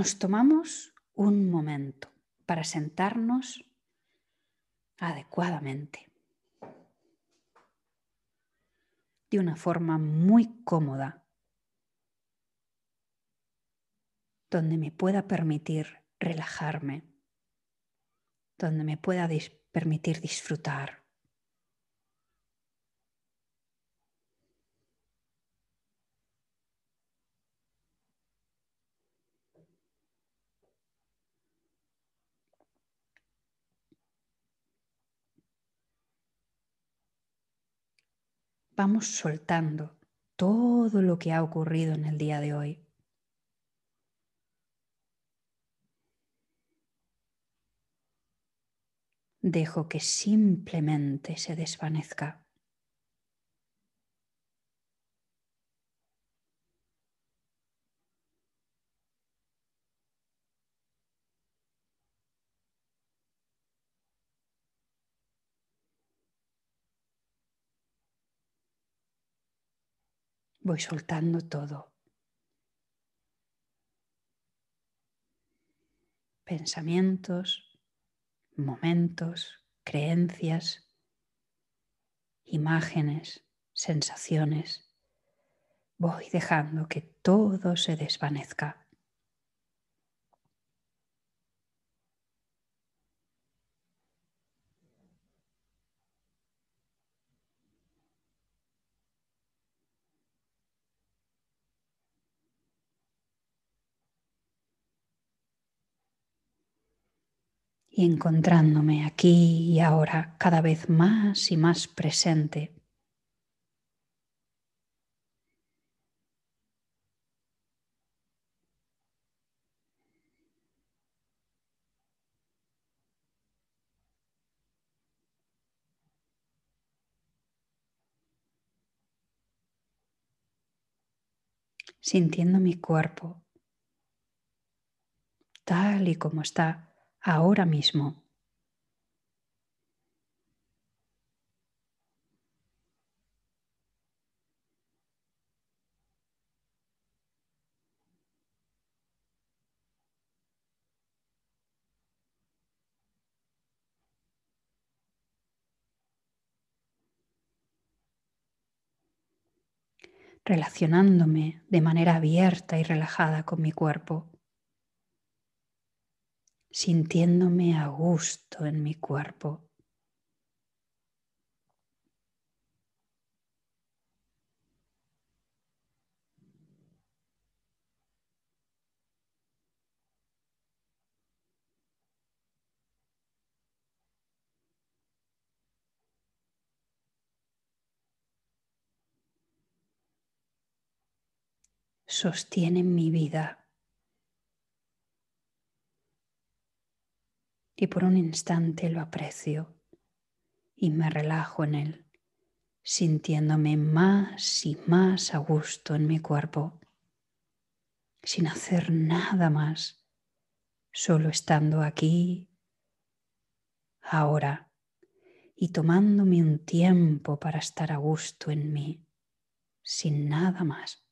Nos tomamos un momento para sentarnos adecuadamente, de una forma muy cómoda, donde me pueda permitir relajarme, donde me pueda permitir disfrutar. vamos soltando todo lo que ha ocurrido en el día de hoy. Dejo que simplemente se desvanezca. voy soltando todo. Pensamientos, momentos, creencias, imágenes, sensaciones. Voy dejando que todo se desvanezca. Y encontrándome aquí y ahora cada vez más y más presente. sintiendo mi cuerpo tal y como está ahora mismo. relacionándome de manera abierta y relajada con mi cuerpo sintiéndome a gusto en mi cuerpo. sostienen mi vida. Y por un instante lo aprecio y me relajo en él, sintiéndome más y más a gusto en mi cuerpo, sin hacer nada más, solo estando aquí, ahora, y tomándome un tiempo para estar a gusto en mí, sin nada más.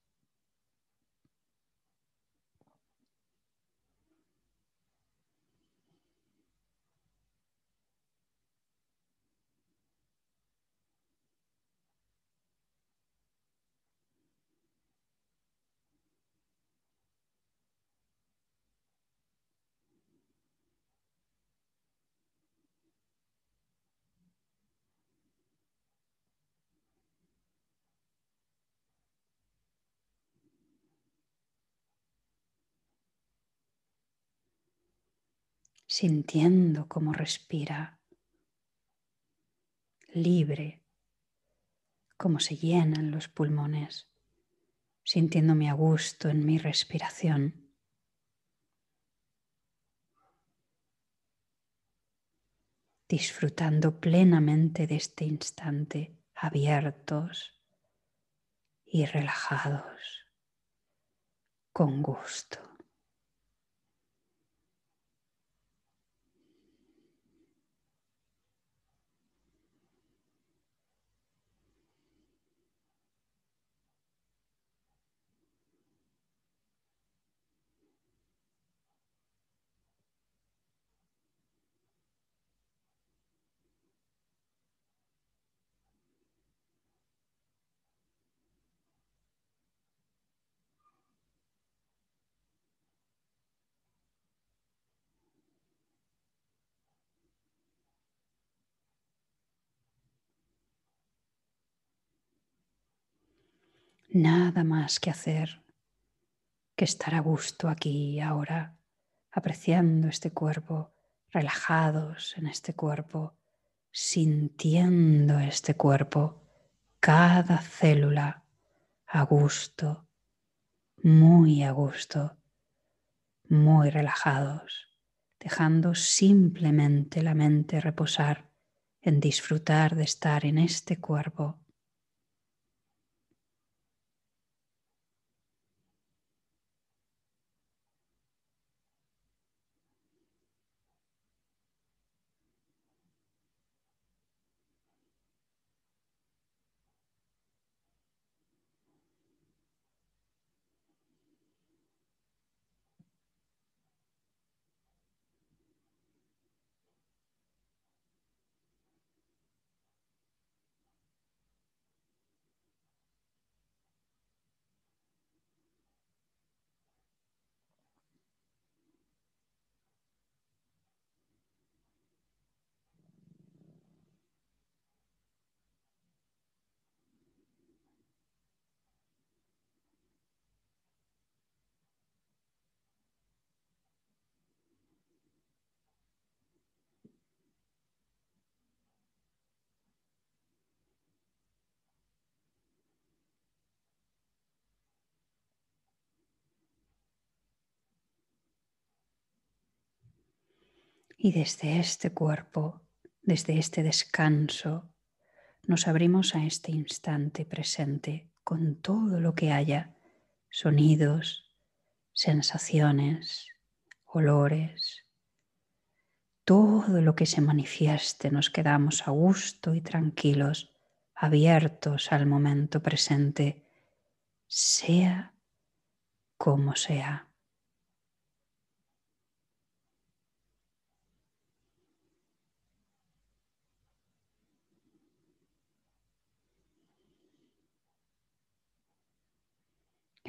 Sintiendo cómo respira, libre, cómo se llenan los pulmones, sintiéndome a gusto en mi respiración. disfrutando plenamente de este instante, abiertos y relajados, con gusto. Nada más que hacer que estar a gusto aquí y ahora, apreciando este cuerpo, relajados en este cuerpo, sintiendo este cuerpo, cada célula a gusto, muy a gusto, muy relajados, dejando simplemente la mente reposar en disfrutar de estar en este cuerpo Y desde este cuerpo, desde este descanso, nos abrimos a este instante presente con todo lo que haya, sonidos, sensaciones, olores, todo lo que se manifieste, nos quedamos a gusto y tranquilos, abiertos al momento presente, sea como sea.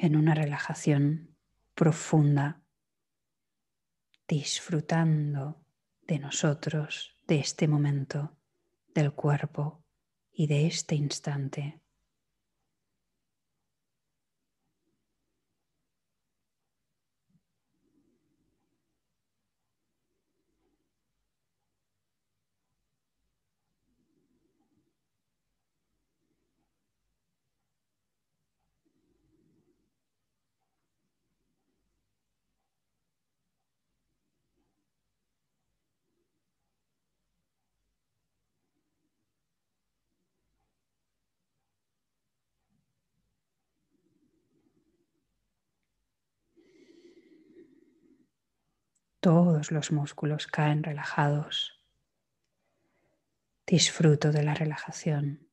En una relajación profunda, disfrutando de nosotros, de este momento, del cuerpo y de este instante. Todos los músculos caen relajados. Disfruto de la relajación.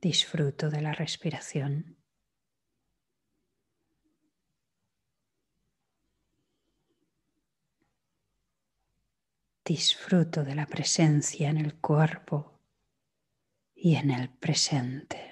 Disfruto de la respiración. Disfruto de la presencia en el cuerpo y en el presente.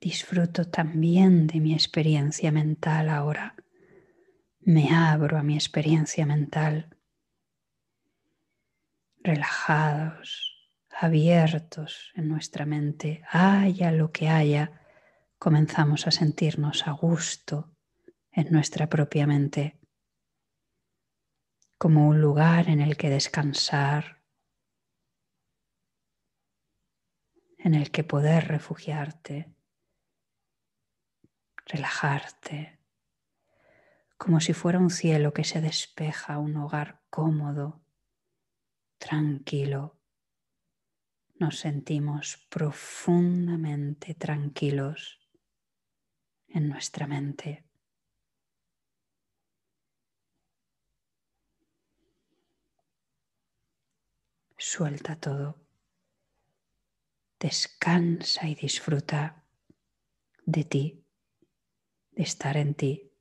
Disfruto también de mi experiencia mental ahora. Me abro a mi experiencia mental. Relajados, abiertos en nuestra mente, haya lo que haya, comenzamos a sentirnos a gusto en nuestra propia mente, como un lugar en el que descansar, en el que poder refugiarte, relajarte, como si fuera un cielo que se despeja, un hogar cómodo, tranquilo. Nos sentimos profundamente tranquilos en nuestra mente. Suelta todo. Descansa y disfruta de ti, de estar en ti.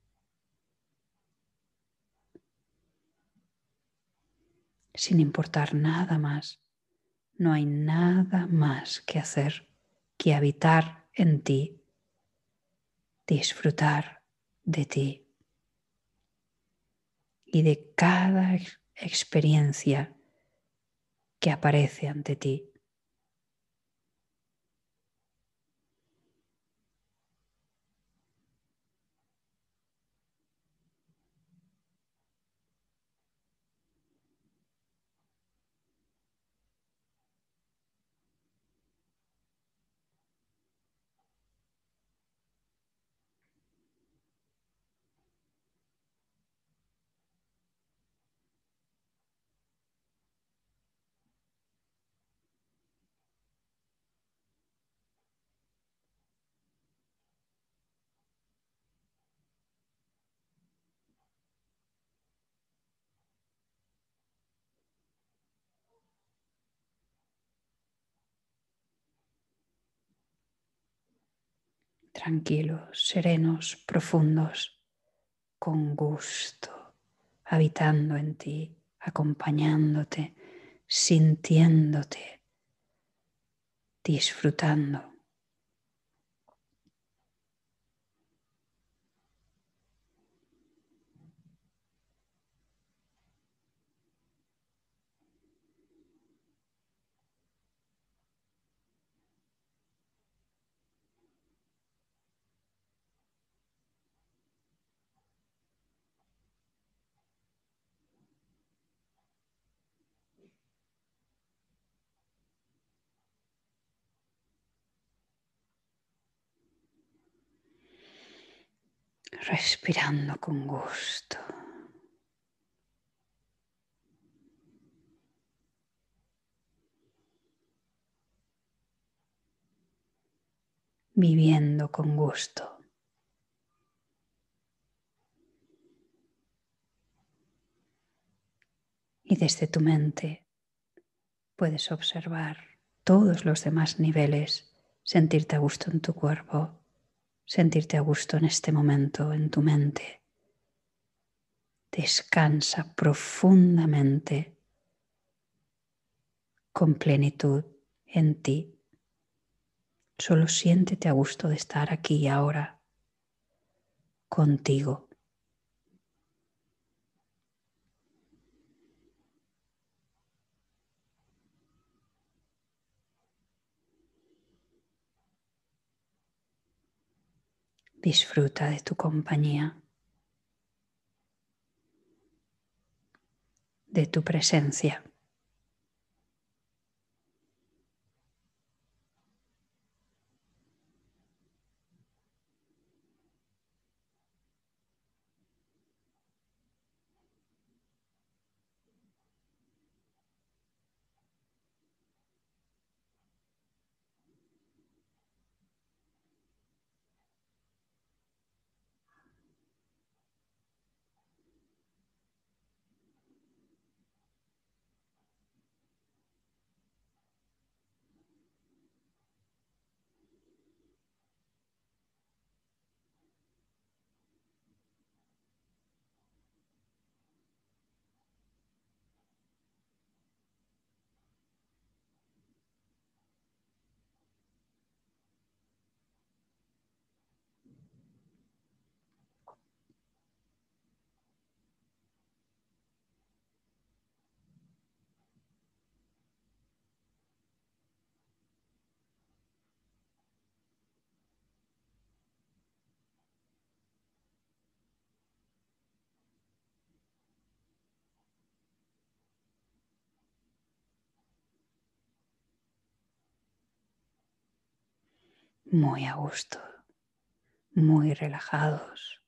Sin importar nada más, no hay nada más que hacer que habitar en ti, disfrutar de ti y de cada experiencia que aparece ante ti. Tranquilos, serenos, profundos, con gusto, habitando en ti, acompañándote, sintiéndote, disfrutando. Respirando con gusto. Viviendo con gusto. Y desde tu mente puedes observar todos los demás niveles, sentirte a gusto en tu cuerpo, sentirte a gusto en este momento en tu mente. Descansa profundamente con plenitud en ti. Solo siéntete a gusto de estar aquí y ahora contigo. Disfruta de tu compañía, de tu presencia. Muy a gusto, muy relajados,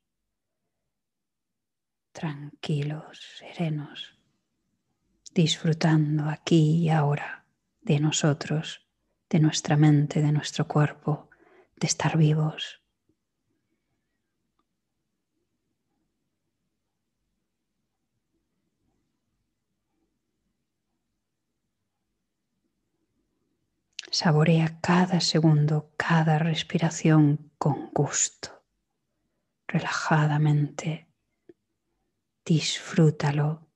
tranquilos, serenos, disfrutando aquí y ahora de nosotros, de nuestra mente, de nuestro cuerpo, de estar vivos. Saborea cada segundo, cada respiración con gusto, relajadamente. Disfrútalo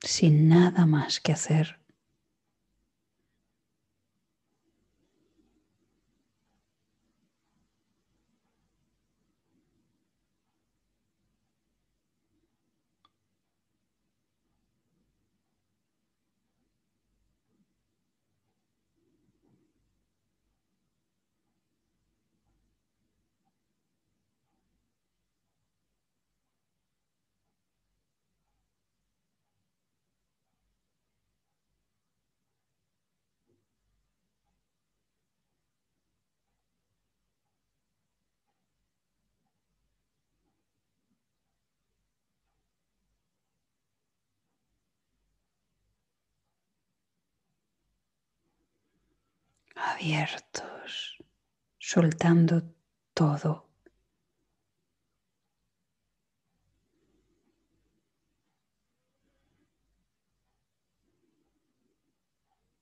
sin nada más que hacer. Abiertos, soltando todo.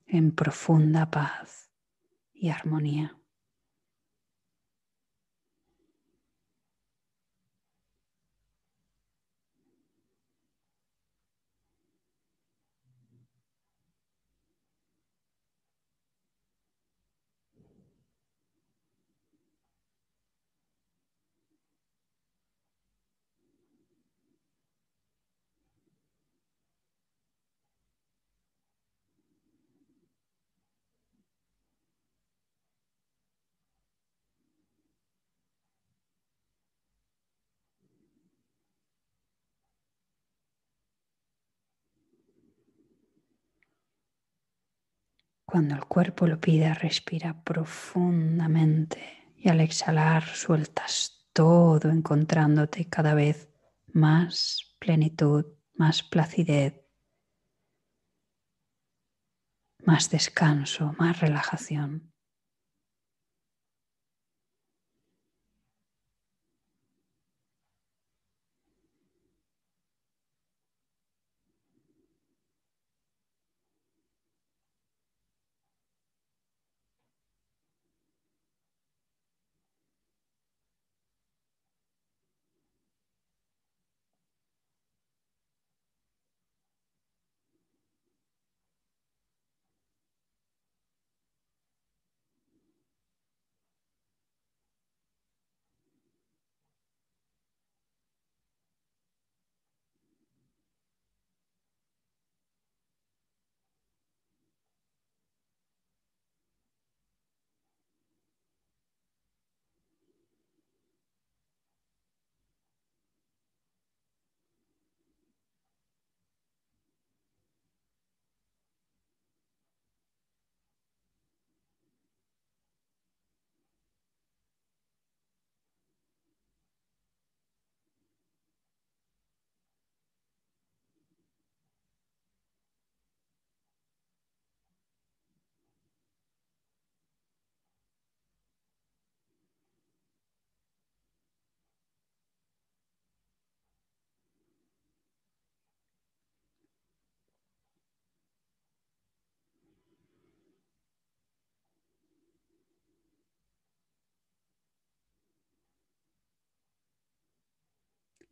en profunda paz y armonía. Cuando el cuerpo lo pida, respira profundamente y al exhalar sueltas todo encontrándote cada vez más plenitud, más placidez, más descanso, más relajación.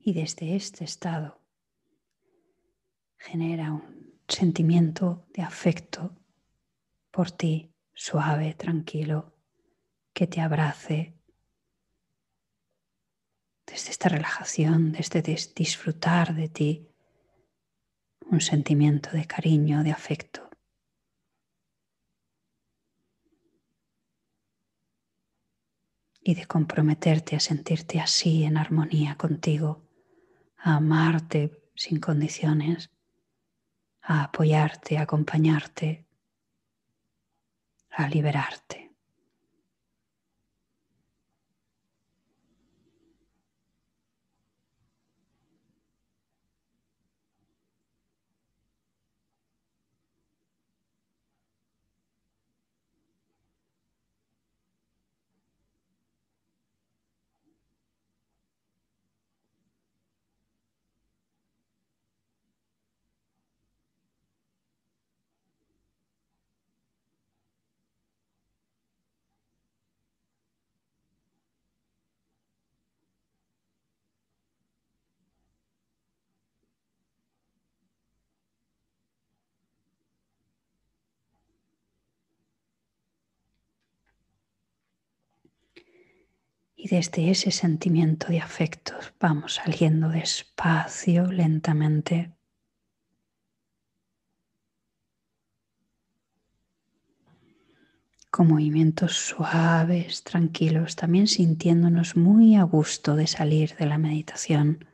Y desde este estado genera un sentimiento de afecto por ti, suave, tranquilo, que te abrace. Desde esta relajación, desde disfrutar de ti, un sentimiento de cariño, de afecto. Y de comprometerte a sentirte así en armonía contigo a amarte sin condiciones, a apoyarte, a acompañarte, a liberarte. Y desde ese sentimiento de afectos vamos saliendo despacio, lentamente. Con movimientos suaves, tranquilos, también sintiéndonos muy a gusto de salir de la meditación,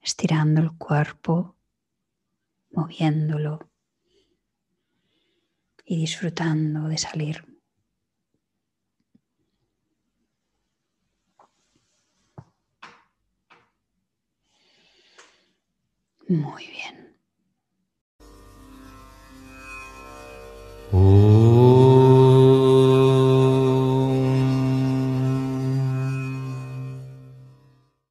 estirando el cuerpo, moviéndolo y disfrutando de salir. Muy bien. Oh.